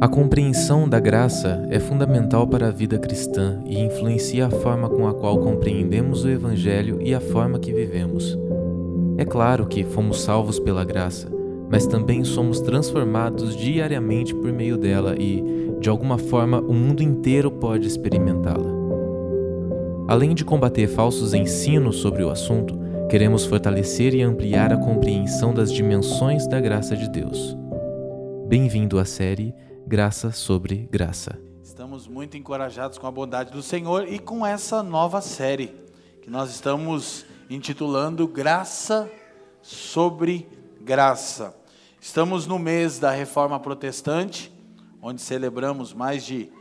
A compreensão da graça é fundamental para a vida cristã e influencia a forma com a qual compreendemos o Evangelho e a forma que vivemos. É claro que fomos salvos pela graça, mas também somos transformados diariamente por meio dela e, de alguma forma, o mundo inteiro pode experimentá-la. Além de combater falsos ensinos sobre o assunto, queremos fortalecer e ampliar a compreensão das dimensões da graça de Deus. Bem-vindo à série Graça sobre Graça. Estamos muito encorajados com a bondade do Senhor e com essa nova série que nós estamos intitulando Graça sobre Graça. Estamos no mês da Reforma Protestante, onde celebramos mais de,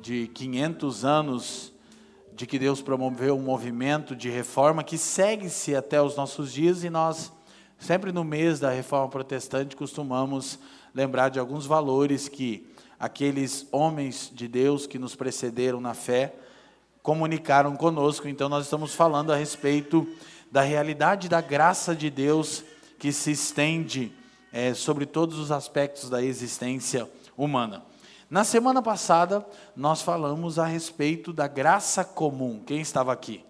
de 500 anos de que Deus promoveu um movimento de reforma que segue-se até os nossos dias e nós, sempre no mês da Reforma Protestante, costumamos lembrar de alguns valores que aqueles homens de Deus que nos precederam na fé comunicaram conosco. Então, nós estamos falando a respeito da realidade da graça de Deus que se estende é, sobre todos os aspectos da existência humana. Na semana passada, nós falamos a respeito da graça comum. Quem estava aqui?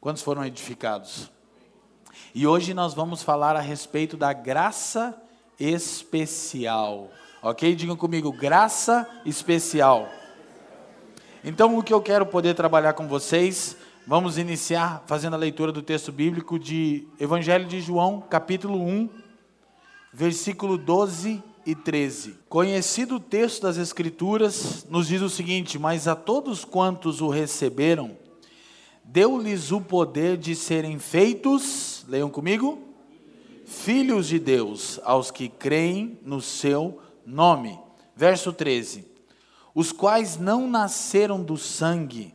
Quantos foram edificados? E hoje nós vamos falar a respeito da graça especial. Ok? Digam comigo, graça especial. Então, o que eu quero poder trabalhar com vocês, vamos iniciar fazendo a leitura do texto bíblico de Evangelho de João, capítulo 1, versículo 12 e 13. Conhecido o texto das Escrituras, nos diz o seguinte: Mas a todos quantos o receberam, deu-lhes o poder de serem feitos, leiam comigo, filhos de Deus, aos que creem no seu nome. Verso 13: Os quais não nasceram do sangue,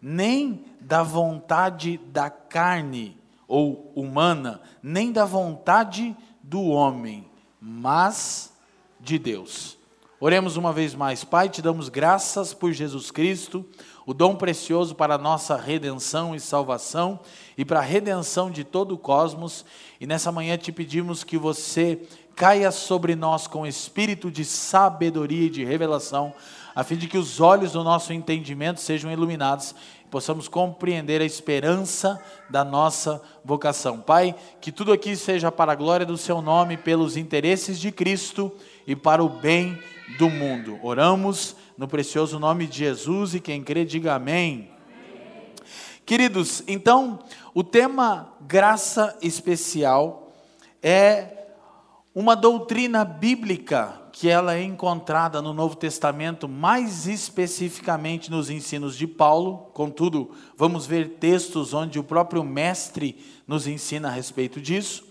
nem da vontade da carne ou humana, nem da vontade do homem, mas de Deus. Oremos uma vez mais, Pai, te damos graças por Jesus Cristo, o dom precioso para a nossa redenção e salvação e para a redenção de todo o cosmos. E nessa manhã te pedimos que você caia sobre nós com espírito de sabedoria e de revelação, a fim de que os olhos do nosso entendimento sejam iluminados e possamos compreender a esperança da nossa vocação. Pai, que tudo aqui seja para a glória do seu nome, pelos interesses de Cristo e para o bem do mundo. Oramos no precioso nome de Jesus e quem crê diga amém. amém. Queridos, então, o tema graça especial é uma doutrina bíblica que ela é encontrada no Novo Testamento, mais especificamente nos ensinos de Paulo. Contudo, vamos ver textos onde o próprio mestre nos ensina a respeito disso.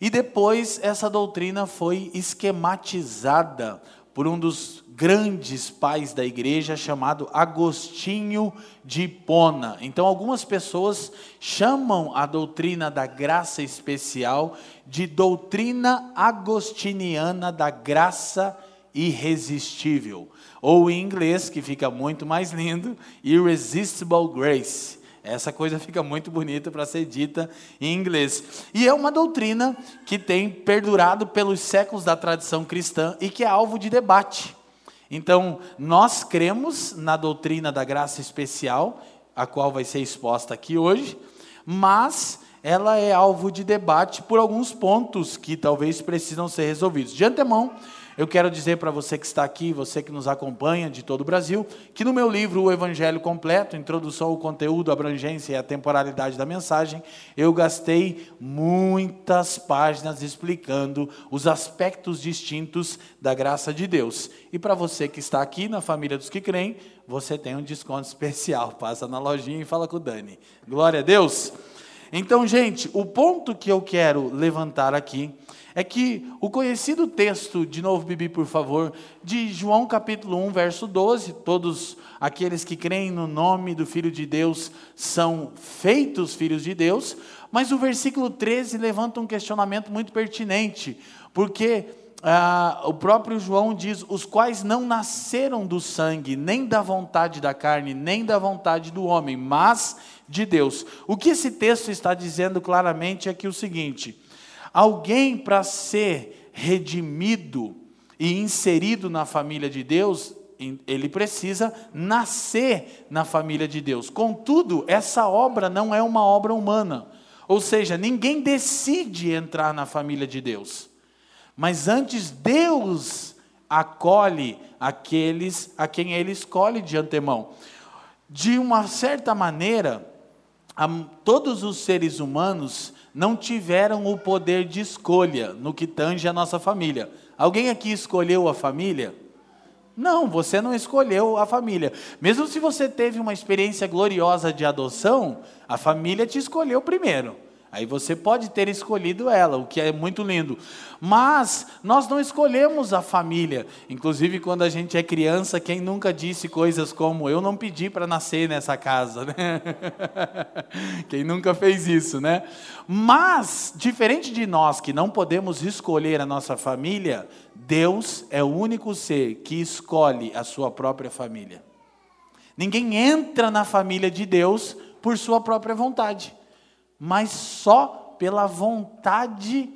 E depois essa doutrina foi esquematizada por um dos grandes pais da igreja chamado Agostinho de Hipona. Então, algumas pessoas chamam a doutrina da graça especial de doutrina agostiniana da graça irresistível, ou em inglês, que fica muito mais lindo, irresistible grace. Essa coisa fica muito bonita para ser dita em inglês. E é uma doutrina que tem perdurado pelos séculos da tradição cristã e que é alvo de debate. Então, nós cremos na doutrina da graça especial, a qual vai ser exposta aqui hoje, mas ela é alvo de debate por alguns pontos que talvez precisam ser resolvidos. De antemão, eu quero dizer para você que está aqui, você que nos acompanha de todo o Brasil, que no meu livro O Evangelho Completo, Introdução ao Conteúdo, Abrangência e a Temporalidade da Mensagem, eu gastei muitas páginas explicando os aspectos distintos da graça de Deus. E para você que está aqui na família dos que creem, você tem um desconto especial. Passa na lojinha e fala com o Dani. Glória a Deus! Então, gente, o ponto que eu quero levantar aqui é que o conhecido texto, de novo, Bibi, por favor, de João capítulo 1, verso 12, todos aqueles que creem no nome do Filho de Deus são feitos filhos de Deus, mas o versículo 13 levanta um questionamento muito pertinente, porque ah, o próprio João diz: os quais não nasceram do sangue, nem da vontade da carne, nem da vontade do homem, mas de Deus. O que esse texto está dizendo claramente é que o seguinte: alguém para ser redimido, e inserido na família de Deus, ele precisa nascer na família de Deus. Contudo, essa obra não é uma obra humana. Ou seja, ninguém decide entrar na família de Deus. Mas antes Deus acolhe aqueles a quem ele escolhe de antemão. De uma certa maneira, todos os seres humanos não tiveram o poder de escolha no que tange a nossa família. Alguém aqui escolheu a família? Não, você não escolheu a família. Mesmo se você teve uma experiência gloriosa de adoção, a família te escolheu primeiro. Aí você pode ter escolhido ela, o que é muito lindo. Mas nós não escolhemos a família. Inclusive, quando a gente é criança, quem nunca disse coisas como: Eu não pedi para nascer nessa casa? Né? quem nunca fez isso, né? Mas, diferente de nós que não podemos escolher a nossa família, Deus é o único ser que escolhe a sua própria família. Ninguém entra na família de Deus por sua própria vontade mas só pela vontade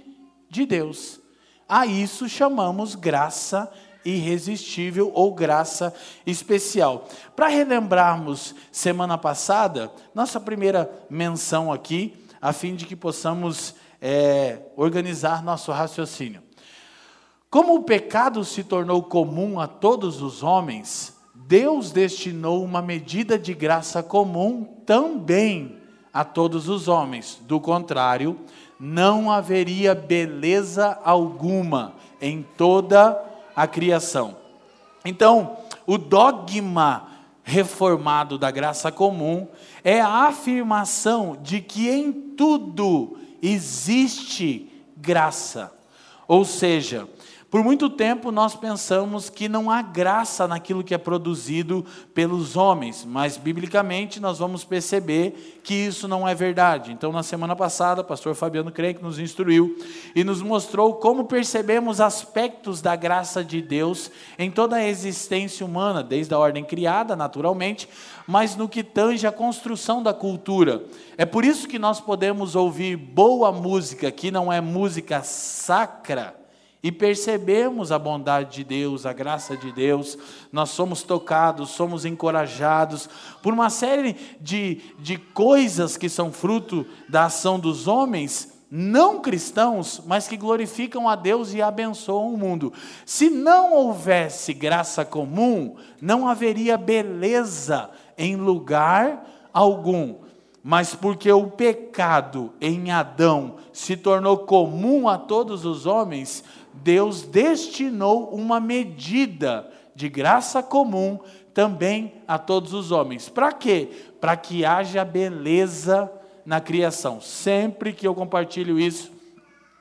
de Deus. A isso chamamos graça irresistível ou graça especial. Para relembrarmos semana passada, nossa primeira menção aqui, a fim de que possamos é, organizar nosso raciocínio. Como o pecado se tornou comum a todos os homens, Deus destinou uma medida de graça comum também a todos os homens. Do contrário, não haveria beleza alguma em toda a criação. Então, o dogma reformado da graça comum é a afirmação de que em tudo existe graça. Ou seja, por muito tempo nós pensamos que não há graça naquilo que é produzido pelos homens, mas biblicamente nós vamos perceber que isso não é verdade. Então, na semana passada, o pastor Fabiano Crenque nos instruiu e nos mostrou como percebemos aspectos da graça de Deus em toda a existência humana, desde a ordem criada, naturalmente, mas no que tange a construção da cultura. É por isso que nós podemos ouvir boa música, que não é música sacra e percebemos a bondade de Deus, a graça de Deus, nós somos tocados, somos encorajados por uma série de, de coisas que são fruto da ação dos homens, não cristãos, mas que glorificam a Deus e abençoam o mundo. Se não houvesse graça comum, não haveria beleza em lugar algum. Mas porque o pecado em Adão se tornou comum a todos os homens, Deus destinou uma medida de graça comum também a todos os homens. Para quê? Para que haja beleza na criação. Sempre que eu compartilho isso,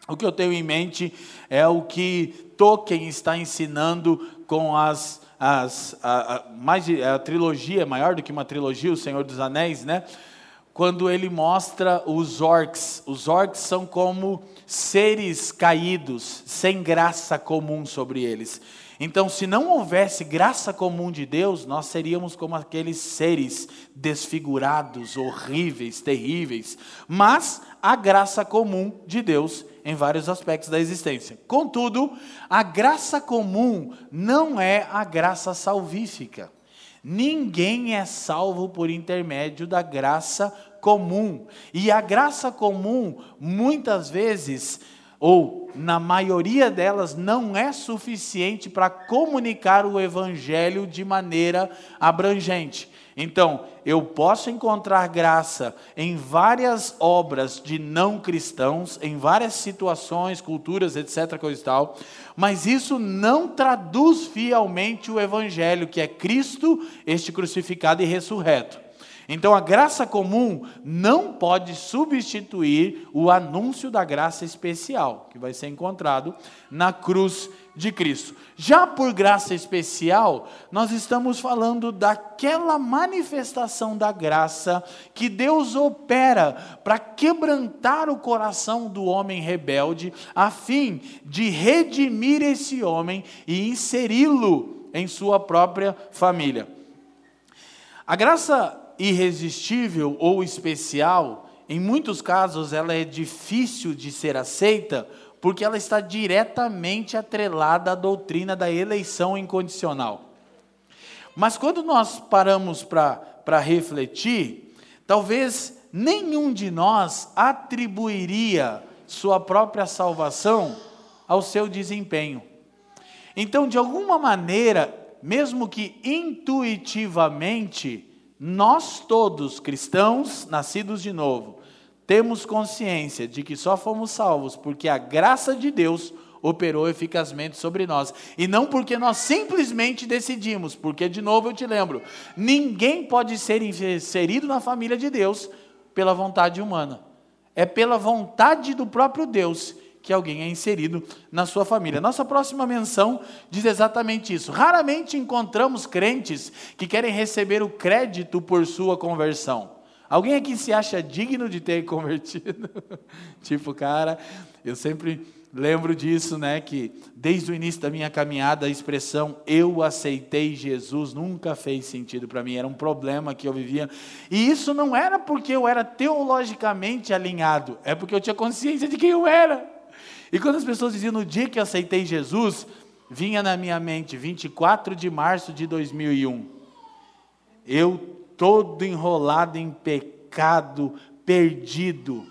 o que eu tenho em mente é o que Tolkien está ensinando com as, as a, a, mais a trilogia maior do que uma trilogia, o Senhor dos Anéis, né? quando ele mostra os orcs. Os orcs são como seres caídos, sem graça comum sobre eles. Então, se não houvesse graça comum de Deus, nós seríamos como aqueles seres desfigurados, horríveis, terríveis. Mas há graça comum de Deus em vários aspectos da existência. Contudo, a graça comum não é a graça salvífica. Ninguém é salvo por intermédio da graça comum. E a graça comum, muitas vezes, ou na maioria delas, não é suficiente para comunicar o evangelho de maneira abrangente. Então, eu posso encontrar graça em várias obras de não cristãos, em várias situações, culturas, etc, coisa e tal, mas isso não traduz fielmente o evangelho, que é Cristo, este crucificado e ressurreto. Então a graça comum não pode substituir o anúncio da graça especial, que vai ser encontrado na cruz de Cristo. Já por graça especial, nós estamos falando daquela manifestação da graça que Deus opera para quebrantar o coração do homem rebelde, a fim de redimir esse homem e inseri-lo em sua própria família. A graça irresistível ou especial, em muitos casos ela é difícil de ser aceita, porque ela está diretamente atrelada à doutrina da eleição incondicional. Mas quando nós paramos para refletir, talvez nenhum de nós atribuiria sua própria salvação ao seu desempenho. Então, de alguma maneira, mesmo que intuitivamente, nós todos, cristãos nascidos de novo, temos consciência de que só fomos salvos porque a graça de Deus operou eficazmente sobre nós. E não porque nós simplesmente decidimos, porque, de novo, eu te lembro: ninguém pode ser inserido na família de Deus pela vontade humana. É pela vontade do próprio Deus que alguém é inserido na sua família. Nossa próxima menção diz exatamente isso. Raramente encontramos crentes que querem receber o crédito por sua conversão. Alguém aqui se acha digno de ter convertido? tipo, cara, eu sempre lembro disso, né? Que desde o início da minha caminhada, a expressão eu aceitei Jesus nunca fez sentido para mim, era um problema que eu vivia. E isso não era porque eu era teologicamente alinhado, é porque eu tinha consciência de quem eu era. E quando as pessoas diziam no dia que aceitei Jesus, vinha na minha mente 24 de março de 2001. Eu todo enrolado em pecado, perdido,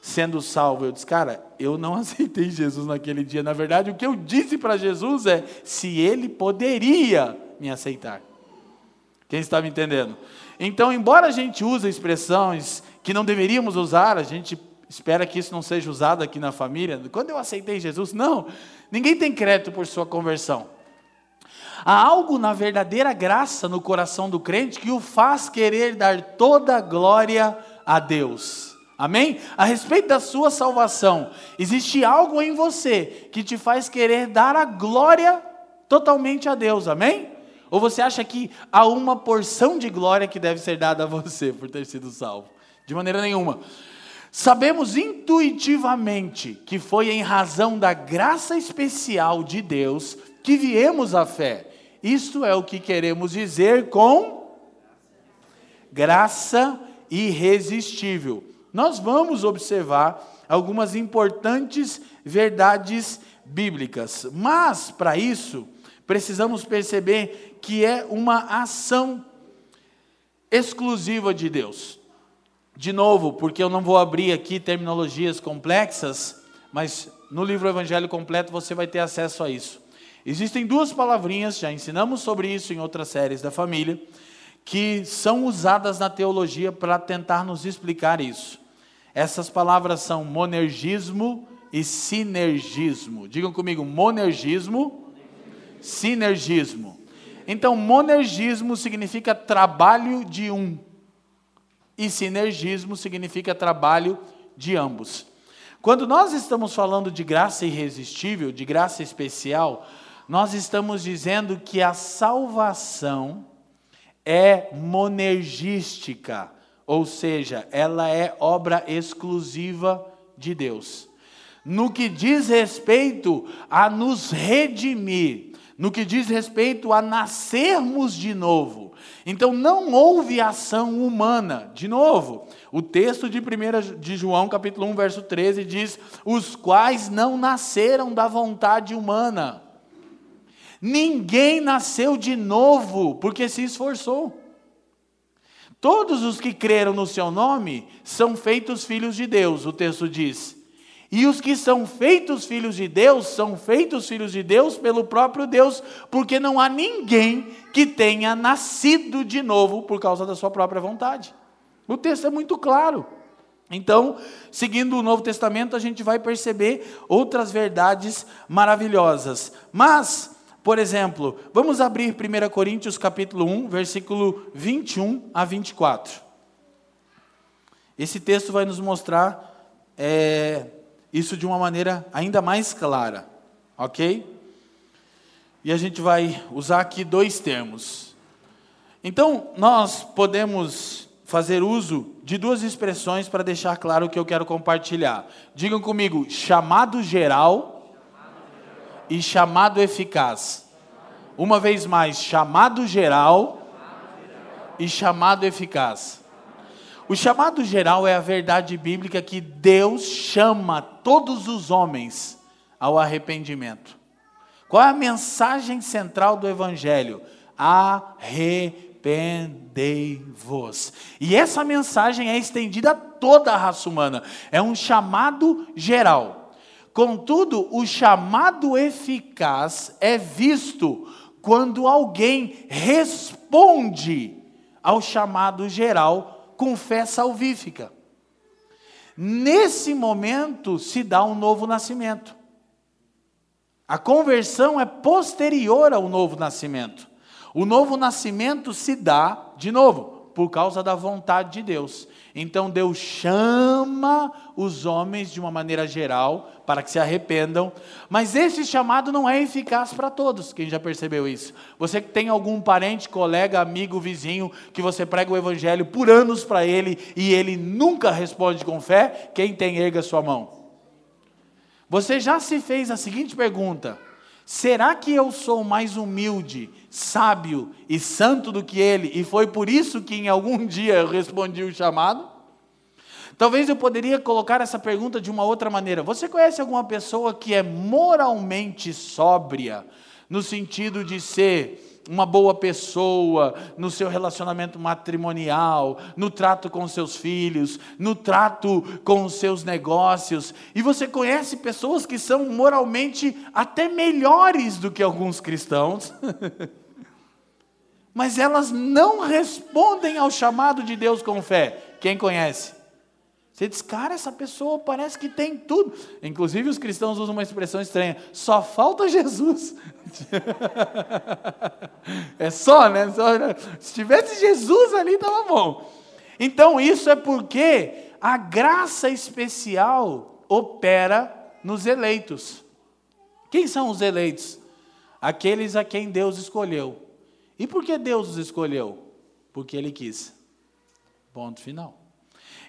sendo salvo. Eu disse, cara, eu não aceitei Jesus naquele dia. Na verdade, o que eu disse para Jesus é se ele poderia me aceitar. Quem está me entendendo? Então, embora a gente use expressões que não deveríamos usar, a gente espera que isso não seja usado aqui na família. Quando eu aceitei Jesus, não, ninguém tem crédito por sua conversão. Há algo na verdadeira graça no coração do crente que o faz querer dar toda a glória a Deus. Amém? A respeito da sua salvação, existe algo em você que te faz querer dar a glória totalmente a Deus. Amém? Ou você acha que há uma porção de glória que deve ser dada a você por ter sido salvo? De maneira nenhuma. Sabemos intuitivamente que foi em razão da graça especial de Deus que viemos à fé. Isto é o que queremos dizer com graça irresistível. Nós vamos observar algumas importantes verdades bíblicas, mas para isso precisamos perceber que é uma ação exclusiva de Deus. De novo, porque eu não vou abrir aqui terminologias complexas, mas no livro Evangelho Completo você vai ter acesso a isso. Existem duas palavrinhas, já ensinamos sobre isso em outras séries da família, que são usadas na teologia para tentar nos explicar isso. Essas palavras são monergismo e sinergismo. Digam comigo, monergismo, sinergismo. Então, monergismo significa trabalho de um, e sinergismo significa trabalho de ambos. Quando nós estamos falando de graça irresistível, de graça especial, nós estamos dizendo que a salvação é monergística, ou seja, ela é obra exclusiva de Deus. No que diz respeito a nos redimir, no que diz respeito a nascermos de novo. Então não houve ação humana. De novo, o texto de 1 de João, capítulo 1, verso 13 diz: "Os quais não nasceram da vontade humana, Ninguém nasceu de novo porque se esforçou. Todos os que creram no seu nome são feitos filhos de Deus, o texto diz. E os que são feitos filhos de Deus são feitos filhos de Deus pelo próprio Deus, porque não há ninguém que tenha nascido de novo por causa da sua própria vontade. O texto é muito claro. Então, seguindo o Novo Testamento, a gente vai perceber outras verdades maravilhosas. Mas por exemplo, vamos abrir 1 Coríntios capítulo 1, versículo 21 a 24. Esse texto vai nos mostrar é, isso de uma maneira ainda mais clara, ok? E a gente vai usar aqui dois termos. Então, nós podemos fazer uso de duas expressões para deixar claro o que eu quero compartilhar. Digam comigo, chamado geral e chamado eficaz. Uma vez mais, chamado geral e chamado eficaz. O chamado geral é a verdade bíblica que Deus chama todos os homens ao arrependimento. Qual é a mensagem central do Evangelho? Arrependei-vos. E essa mensagem é estendida a toda a raça humana. É um chamado geral. Contudo, o chamado eficaz é visto quando alguém responde ao chamado geral com fé salvífica. Nesse momento se dá um novo nascimento. A conversão é posterior ao novo nascimento. O novo nascimento se dá, de novo, por causa da vontade de Deus. Então Deus chama os homens de uma maneira geral para que se arrependam, mas esse chamado não é eficaz para todos. Quem já percebeu isso? Você que tem algum parente, colega, amigo, vizinho que você prega o evangelho por anos para ele e ele nunca responde com fé, quem tem erga sua mão. Você já se fez a seguinte pergunta: Será que eu sou mais humilde, sábio e santo do que ele, e foi por isso que em algum dia eu respondi o chamado? Talvez eu poderia colocar essa pergunta de uma outra maneira. Você conhece alguma pessoa que é moralmente sóbria, no sentido de ser uma boa pessoa no seu relacionamento matrimonial, no trato com seus filhos, no trato com os seus negócios. E você conhece pessoas que são moralmente até melhores do que alguns cristãos. Mas elas não respondem ao chamado de Deus com fé. Quem conhece? Você diz, cara, essa pessoa parece que tem tudo. Inclusive, os cristãos usam uma expressão estranha: só falta Jesus. é só, né? Só, se tivesse Jesus ali, estava bom. Então, isso é porque a graça especial opera nos eleitos. Quem são os eleitos? Aqueles a quem Deus escolheu. E por que Deus os escolheu? Porque Ele quis. Ponto final.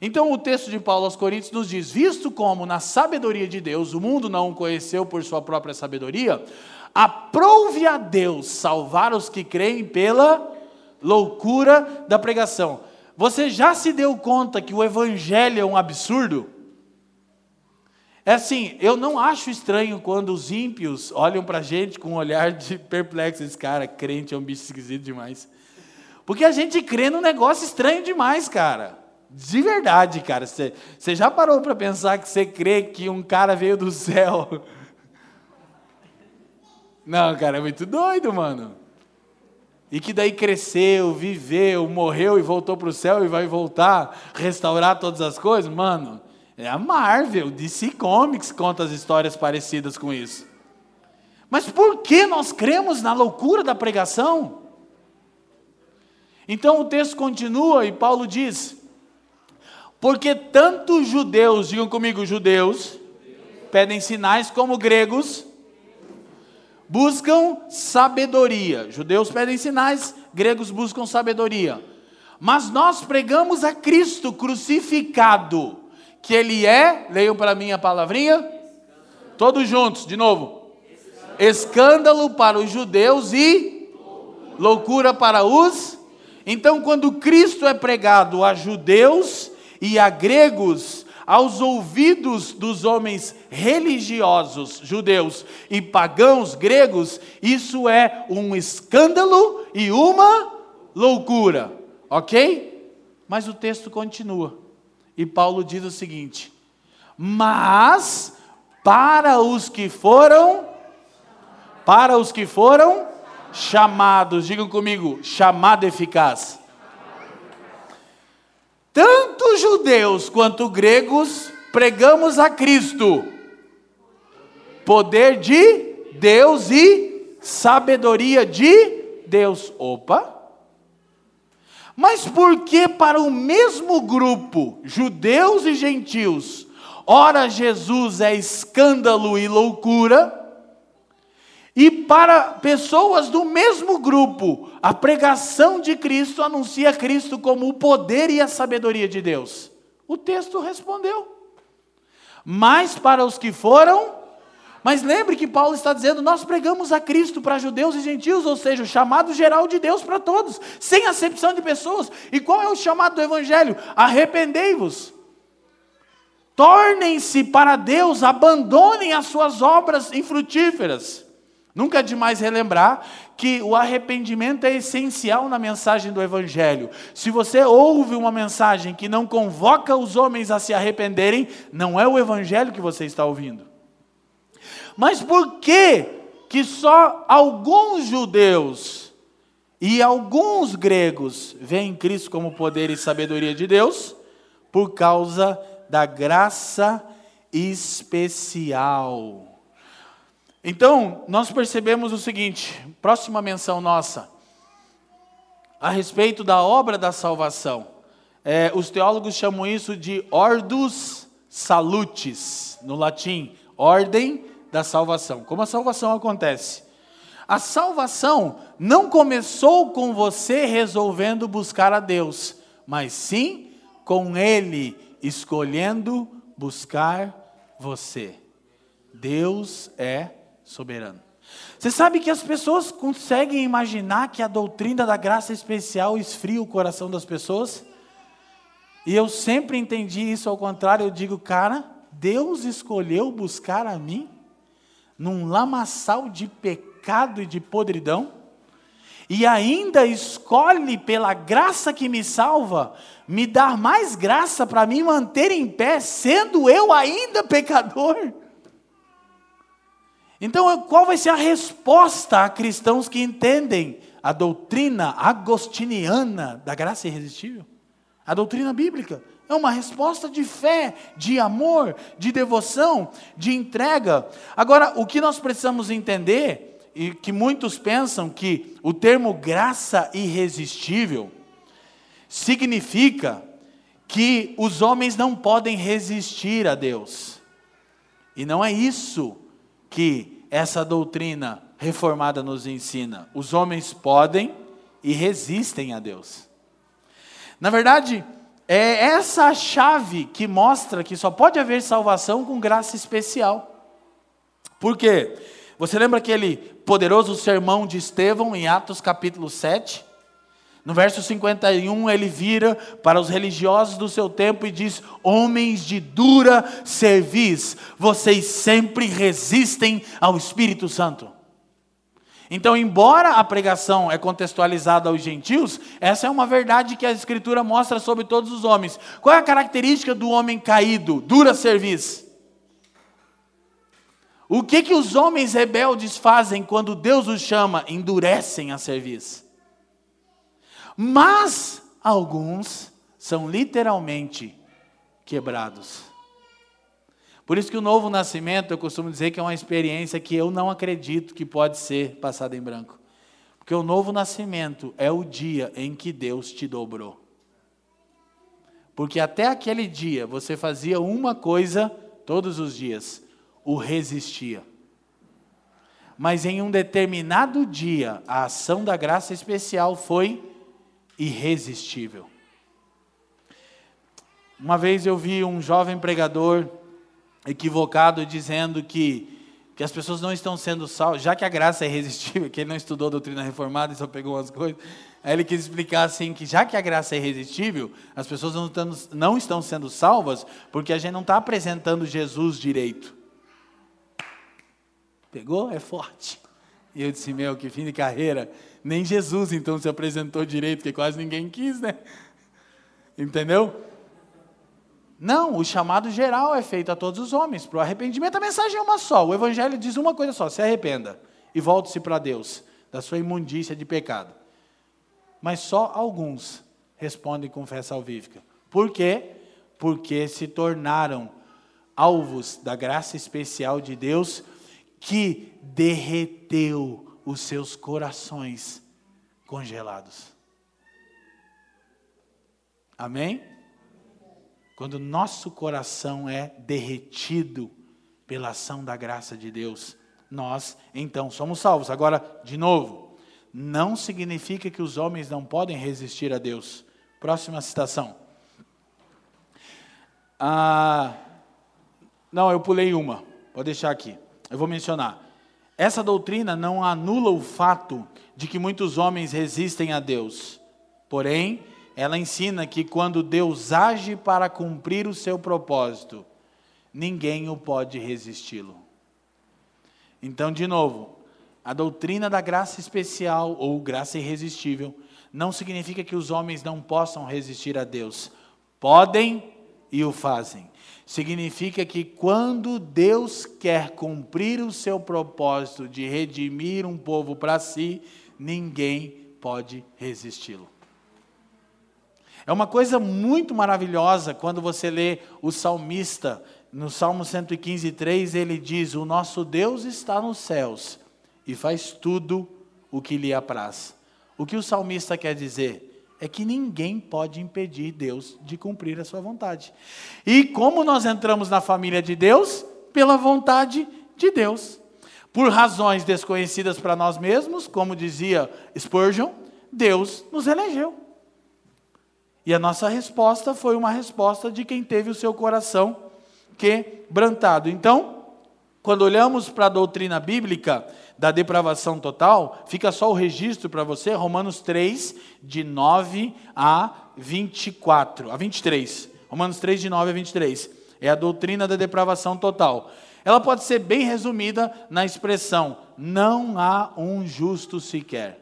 Então o texto de Paulo aos Coríntios nos diz: visto como na sabedoria de Deus o mundo não o conheceu por sua própria sabedoria, aprove a Deus salvar os que creem pela loucura da pregação. Você já se deu conta que o evangelho é um absurdo? É assim, eu não acho estranho quando os ímpios olham para a gente com um olhar de perplexo. Esse cara, crente é um bicho esquisito demais. Porque a gente crê num negócio estranho demais, cara. De verdade, cara. Você, já parou para pensar que você crê que um cara veio do céu? Não, cara, é muito doido, mano. E que daí cresceu, viveu, morreu e voltou para o céu e vai voltar, restaurar todas as coisas? Mano, é a Marvel, DC Comics conta as histórias parecidas com isso. Mas por que nós cremos na loucura da pregação? Então o texto continua e Paulo diz: porque tanto judeus, digam comigo, judeus, pedem sinais, como gregos buscam sabedoria. Judeus pedem sinais, gregos buscam sabedoria. Mas nós pregamos a Cristo crucificado, que Ele é, leiam para mim a palavrinha, todos juntos, de novo. Escândalo para os judeus e loucura para os. Então, quando Cristo é pregado a judeus e a gregos, aos ouvidos dos homens religiosos judeus e pagãos gregos, isso é um escândalo e uma loucura, ok? Mas o texto continua e Paulo diz o seguinte: Mas para os que foram, para os que foram chamados, digam comigo, chamado eficaz tanto judeus quanto gregos pregamos a Cristo, poder de Deus e sabedoria de Deus. Opa! Mas por que para o mesmo grupo, judeus e gentios, ora Jesus é escândalo e loucura, e para pessoas do mesmo grupo, a pregação de Cristo anuncia Cristo como o poder e a sabedoria de Deus. O texto respondeu. Mas para os que foram Mas lembre que Paulo está dizendo: nós pregamos a Cristo para judeus e gentios, ou seja, o chamado geral de Deus para todos, sem acepção de pessoas. E qual é o chamado do Evangelho? Arrependei-vos. Tornem-se para Deus, abandonem as suas obras infrutíferas. Nunca é demais relembrar que o arrependimento é essencial na mensagem do Evangelho. Se você ouve uma mensagem que não convoca os homens a se arrependerem, não é o Evangelho que você está ouvindo. Mas por que que só alguns judeus e alguns gregos veem Cristo como poder e sabedoria de Deus? Por causa da graça especial. Então, nós percebemos o seguinte: próxima menção nossa, a respeito da obra da salvação. É, os teólogos chamam isso de ordus salutis, no latim, ordem da salvação. Como a salvação acontece? A salvação não começou com você resolvendo buscar a Deus, mas sim com Ele escolhendo buscar você. Deus é soberano. Você sabe que as pessoas conseguem imaginar que a doutrina da graça especial esfria o coração das pessoas? E eu sempre entendi isso ao contrário, eu digo, cara, Deus escolheu buscar a mim num lamaçal de pecado e de podridão, e ainda escolhe pela graça que me salva, me dar mais graça para me manter em pé, sendo eu ainda pecador. Então, qual vai ser a resposta a cristãos que entendem a doutrina agostiniana da graça irresistível? A doutrina bíblica é uma resposta de fé, de amor, de devoção, de entrega. Agora, o que nós precisamos entender, e que muitos pensam que o termo graça irresistível significa que os homens não podem resistir a Deus. E não é isso que essa doutrina reformada nos ensina. Os homens podem e resistem a Deus. Na verdade, é essa a chave que mostra que só pode haver salvação com graça especial. Por quê? Você lembra aquele poderoso sermão de Estevão em Atos capítulo 7? No verso 51, ele vira para os religiosos do seu tempo e diz: Homens de dura cerviz, vocês sempre resistem ao Espírito Santo. Então, embora a pregação é contextualizada aos gentios, essa é uma verdade que a Escritura mostra sobre todos os homens. Qual é a característica do homem caído? Dura cerviz. O que, que os homens rebeldes fazem quando Deus os chama? Endurecem a cerviz. Mas alguns são literalmente quebrados. Por isso que o novo nascimento, eu costumo dizer que é uma experiência que eu não acredito que pode ser passada em branco. Porque o novo nascimento é o dia em que Deus te dobrou. Porque até aquele dia você fazia uma coisa todos os dias, o resistia. Mas em um determinado dia, a ação da graça especial foi irresistível. Uma vez eu vi um jovem pregador equivocado dizendo que, que as pessoas não estão sendo salvas, já que a graça é irresistível, que ele não estudou doutrina reformada e só pegou umas coisas, aí ele quis explicar assim que já que a graça é irresistível, as pessoas não estão, não estão sendo salvas porque a gente não está apresentando Jesus direito. Pegou? É forte. E eu disse, meu, que fim de carreira. Nem Jesus então se apresentou direito, porque quase ninguém quis, né? Entendeu? Não, o chamado geral é feito a todos os homens para o arrependimento. A mensagem é uma só. O Evangelho diz uma coisa só: se arrependa e volte-se para Deus da sua imundícia de pecado. Mas só alguns respondem com fé salvífica. Por quê? Porque se tornaram alvos da graça especial de Deus que derreteu os seus corações congelados. Amém? Quando nosso coração é derretido pela ação da graça de Deus, nós então somos salvos. Agora, de novo, não significa que os homens não podem resistir a Deus. Próxima citação. Ah, não, eu pulei uma. Vou deixar aqui. Eu vou mencionar. Essa doutrina não anula o fato de que muitos homens resistem a Deus. Porém, ela ensina que quando Deus age para cumprir o seu propósito, ninguém o pode resisti-lo. Então, de novo, a doutrina da graça especial ou graça irresistível não significa que os homens não possam resistir a Deus. Podem e o fazem. Significa que quando Deus quer cumprir o seu propósito de redimir um povo para si, ninguém pode resisti-lo. É uma coisa muito maravilhosa quando você lê o salmista, no Salmo 115, 3, ele diz: O nosso Deus está nos céus e faz tudo o que lhe apraz. O que o salmista quer dizer? É que ninguém pode impedir Deus de cumprir a sua vontade. E como nós entramos na família de Deus? Pela vontade de Deus. Por razões desconhecidas para nós mesmos, como dizia Spurgeon, Deus nos elegeu. E a nossa resposta foi uma resposta de quem teve o seu coração quebrantado. Então, quando olhamos para a doutrina bíblica, da depravação total, fica só o registro para você, Romanos 3, de 9 a 24, a 23. Romanos 3, de 9 a 23. É a doutrina da depravação total. Ela pode ser bem resumida na expressão: não há um justo sequer.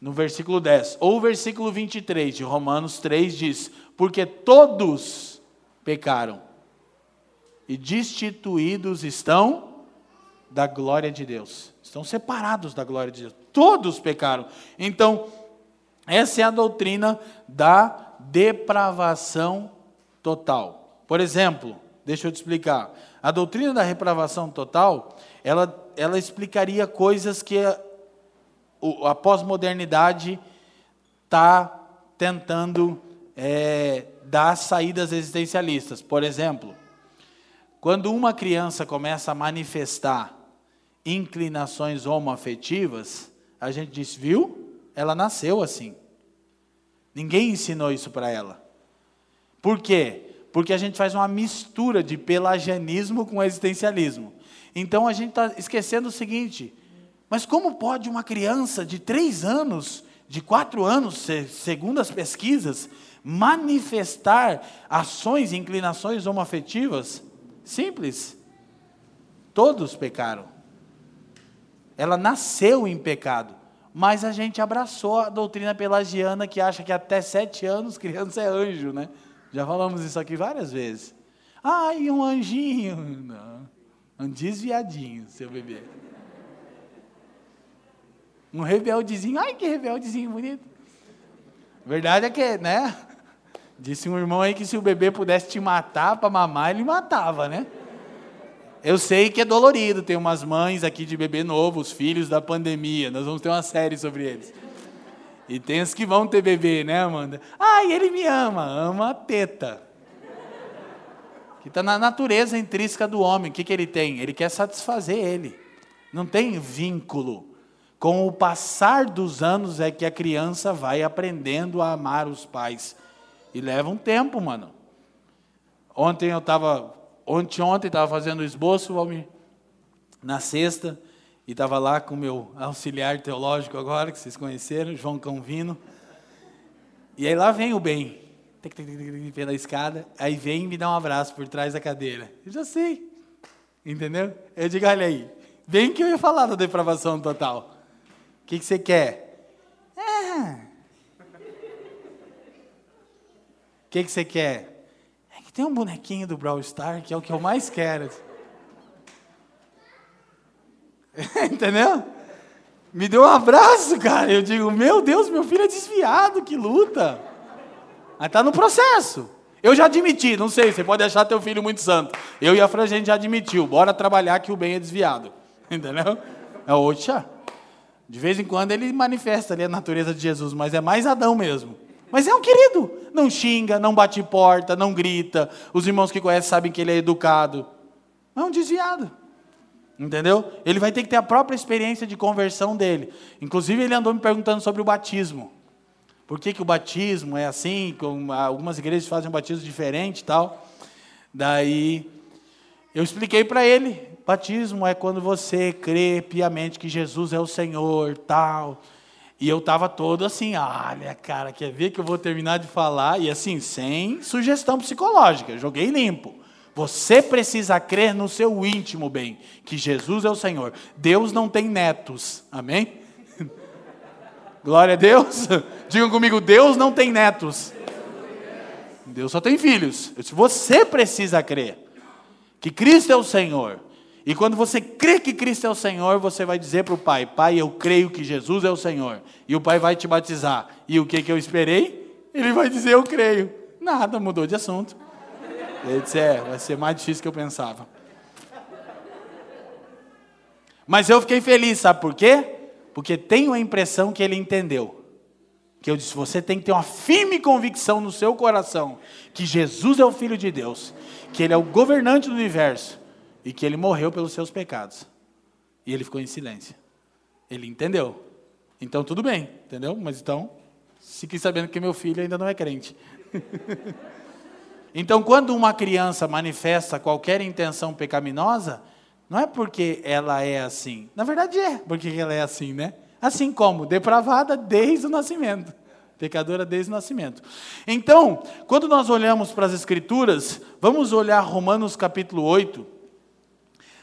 No versículo 10. Ou versículo 23 de Romanos 3 diz: Porque todos pecaram e destituídos estão da glória de Deus. Estão separados da glória de Deus. Todos pecaram. Então, essa é a doutrina da depravação total. Por exemplo, deixa eu te explicar. A doutrina da repravação total, ela, ela explicaria coisas que a, a pós-modernidade está tentando é, dar saídas existencialistas. Por exemplo, quando uma criança começa a manifestar inclinações homoafetivas, a gente diz, viu? Ela nasceu assim. Ninguém ensinou isso para ela. Por quê? Porque a gente faz uma mistura de pelagianismo com existencialismo. Então a gente está esquecendo o seguinte: mas como pode uma criança de três anos, de quatro anos, segundo as pesquisas, manifestar ações e inclinações homoafetivas? Simples. Todos pecaram. Ela nasceu em pecado. Mas a gente abraçou a doutrina pelagiana que acha que até sete anos criança é anjo, né? Já falamos isso aqui várias vezes. Ai, um anjinho. Não. Um desviadinho, seu bebê. Um rebeldezinho. Ai, que rebeldezinho bonito. Verdade é que, né? Disse um irmão aí que se o bebê pudesse te matar para mamar, ele matava, né? Eu sei que é dolorido, tem umas mães aqui de bebê novo, os filhos da pandemia, nós vamos ter uma série sobre eles. E tem os que vão ter bebê, né, Amanda? Ai, ele me ama, ama a teta. Que está na natureza intrínseca do homem. O que, que ele tem? Ele quer satisfazer ele. Não tem vínculo. Com o passar dos anos é que a criança vai aprendendo a amar os pais. E leva um tempo, mano. Ontem eu estava Ontem, ontem estava fazendo o esboço, Valmir, na sexta, e estava lá com o meu auxiliar teológico agora, que vocês conheceram, João Canvino. E aí lá vem o bem, pela escada, aí vem e me dá um abraço por trás da cadeira. Eu já sei, entendeu? Eu digo, olha aí, vem que eu ia falar da depravação total. O que, que você quer? Ah. O que, que você quer? Tem um bonequinho do Brawl Star que é o que eu mais quero. Entendeu? Me deu um abraço, cara. Eu digo, meu Deus, meu filho é desviado, que luta. Mas tá no processo. Eu já admiti, não sei, você pode achar teu filho muito santo. Eu e a Fran, a gente já admitiu. Bora trabalhar que o bem é desviado. Entendeu? É oxa. De vez em quando ele manifesta ali a natureza de Jesus, mas é mais Adão mesmo. Mas é um querido. Não xinga, não bate porta, não grita. Os irmãos que conhecem sabem que ele é educado. É um desviado. Entendeu? Ele vai ter que ter a própria experiência de conversão dele. Inclusive, ele andou me perguntando sobre o batismo. Por que, que o batismo é assim? Algumas igrejas fazem um batismo diferente e tal. Daí, eu expliquei para ele batismo é quando você crê piamente que Jesus é o Senhor, tal. E eu estava todo assim, olha, cara, quer ver que eu vou terminar de falar? E assim, sem sugestão psicológica, joguei limpo. Você precisa crer no seu íntimo bem, que Jesus é o Senhor. Deus não tem netos, amém? Glória a Deus. Digam comigo, Deus não tem netos. Deus só tem filhos. Você precisa crer que Cristo é o Senhor. E quando você crê que Cristo é o Senhor, você vai dizer para o Pai: Pai, eu creio que Jesus é o Senhor. E o Pai vai te batizar. E o que, que eu esperei? Ele vai dizer: Eu creio. Nada, mudou de assunto. Ele disse: É, vai ser mais difícil que eu pensava. Mas eu fiquei feliz, sabe por quê? Porque tenho a impressão que ele entendeu. Que eu disse: você tem que ter uma firme convicção no seu coração que Jesus é o Filho de Deus, que Ele é o governante do universo e que Ele morreu pelos seus pecados. E ele ficou em silêncio. Ele entendeu. Então tudo bem, entendeu? Mas então, fique sabendo que meu filho ainda não é crente. então, quando uma criança manifesta qualquer intenção pecaminosa, não é porque ela é assim. Na verdade é, porque ela é assim, né? Assim como depravada desde o nascimento. Pecadora desde o nascimento. Então, quando nós olhamos para as Escrituras, vamos olhar Romanos capítulo 8.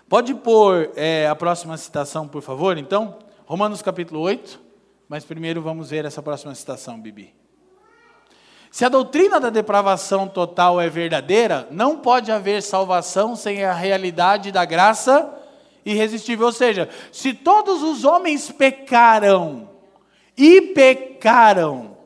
Pode pôr é, a próxima citação, por favor, então? Romanos capítulo 8. Mas primeiro vamos ver essa próxima citação, Bibi. Se a doutrina da depravação total é verdadeira, não pode haver salvação sem a realidade da graça irresistível. Ou seja, se todos os homens pecaram e pecaram,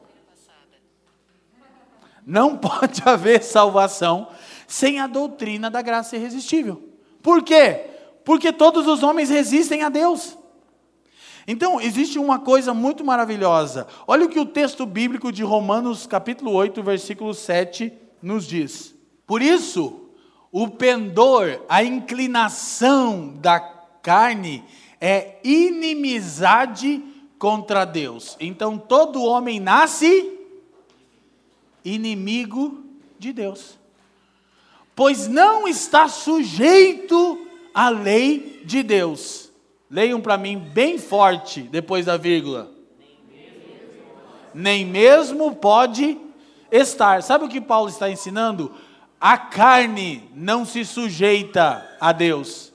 não pode haver salvação sem a doutrina da graça irresistível. Por quê? Porque todos os homens resistem a Deus. Então, existe uma coisa muito maravilhosa. Olha o que o texto bíblico de Romanos, capítulo 8, versículo 7, nos diz. Por isso, o pendor, a inclinação da carne, é inimizade contra Deus. Então, todo homem nasce inimigo de Deus, pois não está sujeito à lei de Deus Leiam para mim bem forte, depois da vírgula. Nem mesmo pode estar. Sabe o que Paulo está ensinando? A carne não se sujeita a Deus.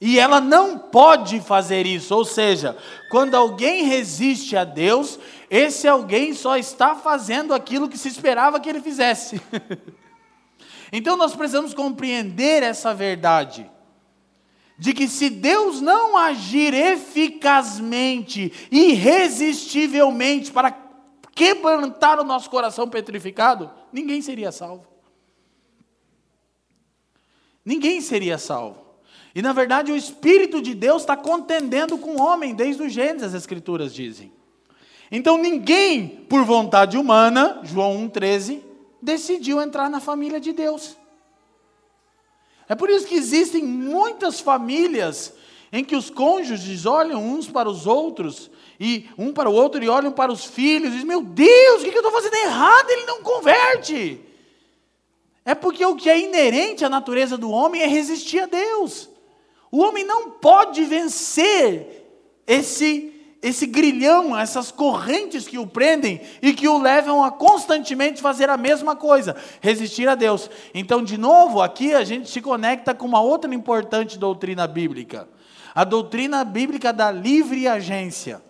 E ela não pode fazer isso, ou seja, quando alguém resiste a Deus, esse alguém só está fazendo aquilo que se esperava que ele fizesse. então nós precisamos compreender essa verdade de que se Deus não agir eficazmente, irresistivelmente para quebrantar o nosso coração petrificado, ninguém seria salvo. Ninguém seria salvo. E na verdade o Espírito de Deus está contendendo com o homem desde o Gênesis, as Escrituras dizem. Então ninguém, por vontade humana, João 1,13, decidiu entrar na família de Deus. É por isso que existem muitas famílias em que os cônjuges olham uns para os outros, e um para o outro, e olham para os filhos, e dizem: Meu Deus, o que eu estou fazendo errado? Ele não converte. É porque o que é inerente à natureza do homem é resistir a Deus. O homem não pode vencer esse esse grilhão, essas correntes que o prendem e que o levam a constantemente fazer a mesma coisa, resistir a Deus. Então, de novo, aqui a gente se conecta com uma outra importante doutrina bíblica, a doutrina bíblica da livre agência.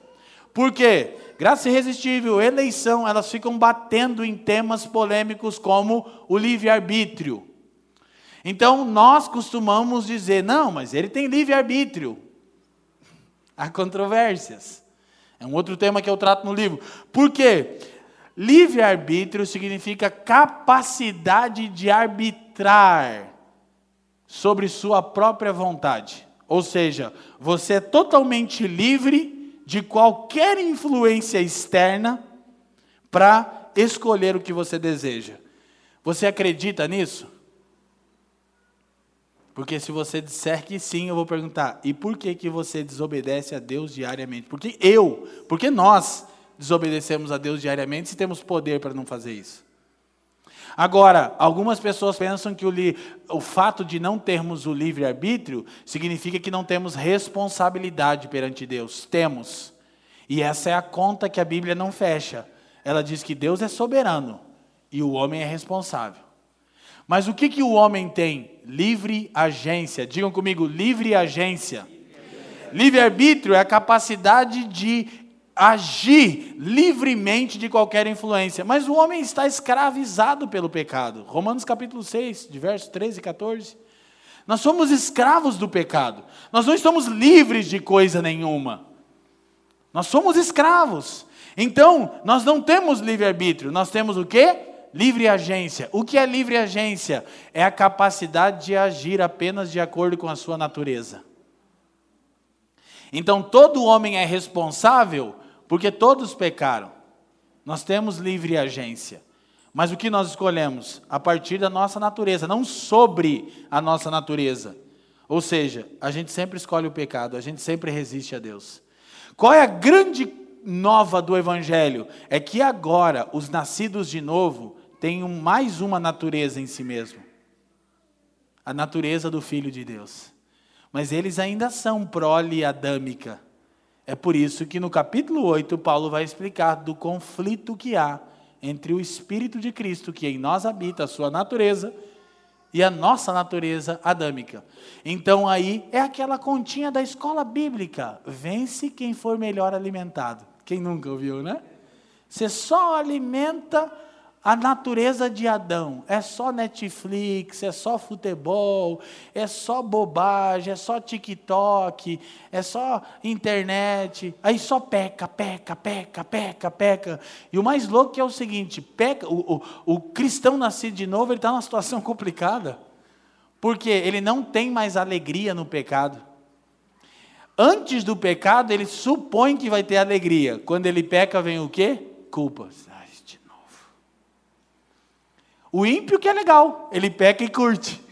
Por quê? Graça irresistível, eleição, elas ficam batendo em temas polêmicos como o livre-arbítrio. Então, nós costumamos dizer, não, mas ele tem livre-arbítrio. Há controvérsias. É um outro tema que eu trato no livro. Por quê? Livre-arbítrio significa capacidade de arbitrar sobre sua própria vontade. Ou seja, você é totalmente livre de qualquer influência externa para escolher o que você deseja. Você acredita nisso? Porque se você disser que sim, eu vou perguntar: e por que, que você desobedece a Deus diariamente? Porque eu, porque nós desobedecemos a Deus diariamente se temos poder para não fazer isso? Agora, algumas pessoas pensam que o, li, o fato de não termos o livre-arbítrio significa que não temos responsabilidade perante Deus. Temos. E essa é a conta que a Bíblia não fecha. Ela diz que Deus é soberano e o homem é responsável. Mas o que, que o homem tem? Livre agência. Digam comigo, livre agência. Livre-arbítrio é a capacidade de agir livremente de qualquer influência. Mas o homem está escravizado pelo pecado. Romanos capítulo 6, de versos 13 e 14. Nós somos escravos do pecado. Nós não estamos livres de coisa nenhuma. Nós somos escravos. Então, nós não temos livre-arbítrio. Nós temos o quê? Livre agência. O que é livre agência? É a capacidade de agir apenas de acordo com a sua natureza. Então, todo homem é responsável porque todos pecaram. Nós temos livre agência. Mas o que nós escolhemos? A partir da nossa natureza, não sobre a nossa natureza. Ou seja, a gente sempre escolhe o pecado, a gente sempre resiste a Deus. Qual é a grande nova do Evangelho? É que agora os nascidos de novo têm mais uma natureza em si mesmo a natureza do Filho de Deus. Mas eles ainda são prole adâmica. É por isso que no capítulo 8, Paulo vai explicar do conflito que há entre o Espírito de Cristo, que em nós habita, a sua natureza, e a nossa natureza adâmica. Então aí é aquela continha da escola bíblica: vence quem for melhor alimentado. Quem nunca ouviu, né? Você só alimenta a natureza de Adão é só Netflix, é só futebol, é só bobagem, é só TikTok, é só internet. Aí só peca, peca, peca, peca, peca. E o mais louco é o seguinte: peca, o, o, o cristão nascido de novo está numa situação complicada, porque ele não tem mais alegria no pecado. Antes do pecado, ele supõe que vai ter alegria. Quando ele peca, vem o quê? Culpas. O ímpio que é legal, ele peca e curte.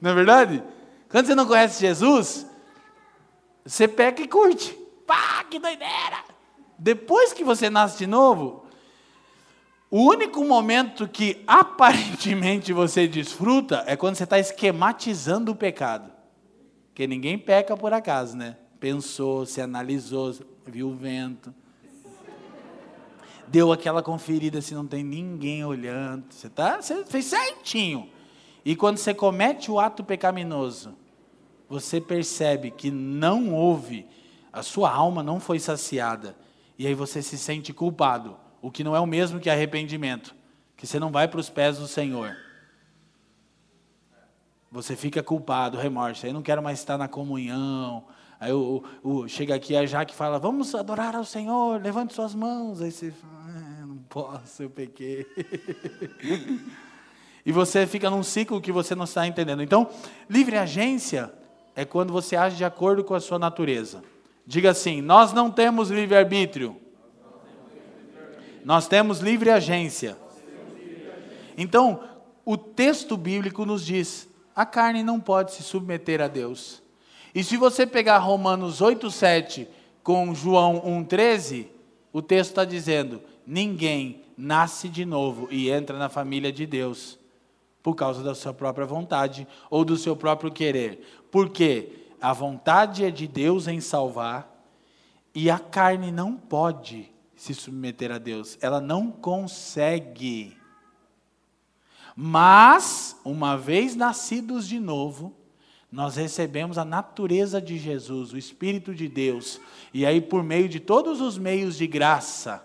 Não é verdade? Quando você não conhece Jesus, você peca e curte. Pá, que doideira! Depois que você nasce de novo, o único momento que aparentemente você desfruta é quando você está esquematizando o pecado. Porque ninguém peca por acaso, né? Pensou, se analisou, viu o vento, deu aquela conferida se não tem ninguém olhando. Você, tá, você fez certinho. E quando você comete o ato pecaminoso, você percebe que não houve, a sua alma não foi saciada. E aí você se sente culpado, o que não é o mesmo que arrependimento, que você não vai para os pés do Senhor. Você fica culpado, remorso. Aí não quero mais estar na comunhão, Aí o, chega aqui a Jaque fala, vamos adorar ao Senhor, levante suas mãos. Aí você fala, posso, eu pequei. e você fica num ciclo que você não está entendendo. Então, livre agência é quando você age de acordo com a sua natureza. Diga assim: nós não temos livre-arbítrio. Nós temos livre agência. Então, o texto bíblico nos diz: a carne não pode se submeter a Deus. E se você pegar Romanos 8, 7 com João 1, 13, o texto está dizendo: ninguém nasce de novo e entra na família de Deus por causa da sua própria vontade ou do seu próprio querer. Porque a vontade é de Deus em salvar e a carne não pode se submeter a Deus, ela não consegue. Mas, uma vez nascidos de novo, nós recebemos a natureza de Jesus, o Espírito de Deus, e aí, por meio de todos os meios de graça,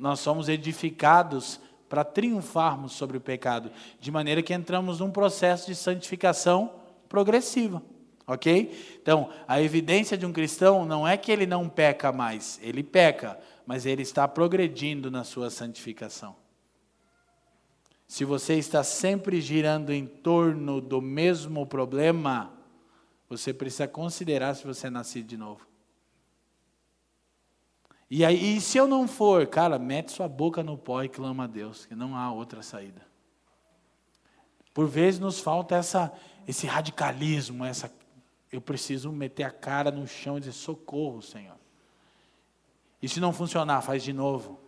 nós somos edificados para triunfarmos sobre o pecado, de maneira que entramos num processo de santificação progressiva. Ok? Então, a evidência de um cristão não é que ele não peca mais, ele peca, mas ele está progredindo na sua santificação. Se você está sempre girando em torno do mesmo problema, você precisa considerar se você é nascido de novo. E aí, e se eu não for, cara, mete sua boca no pó e clama a Deus, que não há outra saída. Por vezes nos falta essa, esse radicalismo, essa, eu preciso meter a cara no chão e dizer socorro, Senhor. E se não funcionar, faz de novo.